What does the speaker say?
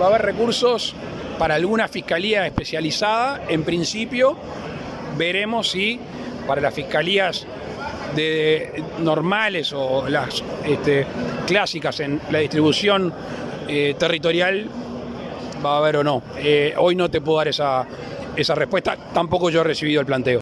va a haber recursos para alguna fiscalía especializada. En principio, veremos si para las fiscalías de, normales o las este, clásicas en la distribución eh, territorial va a haber o no. Eh, hoy no te puedo dar esa, esa respuesta, tampoco yo he recibido el planteo.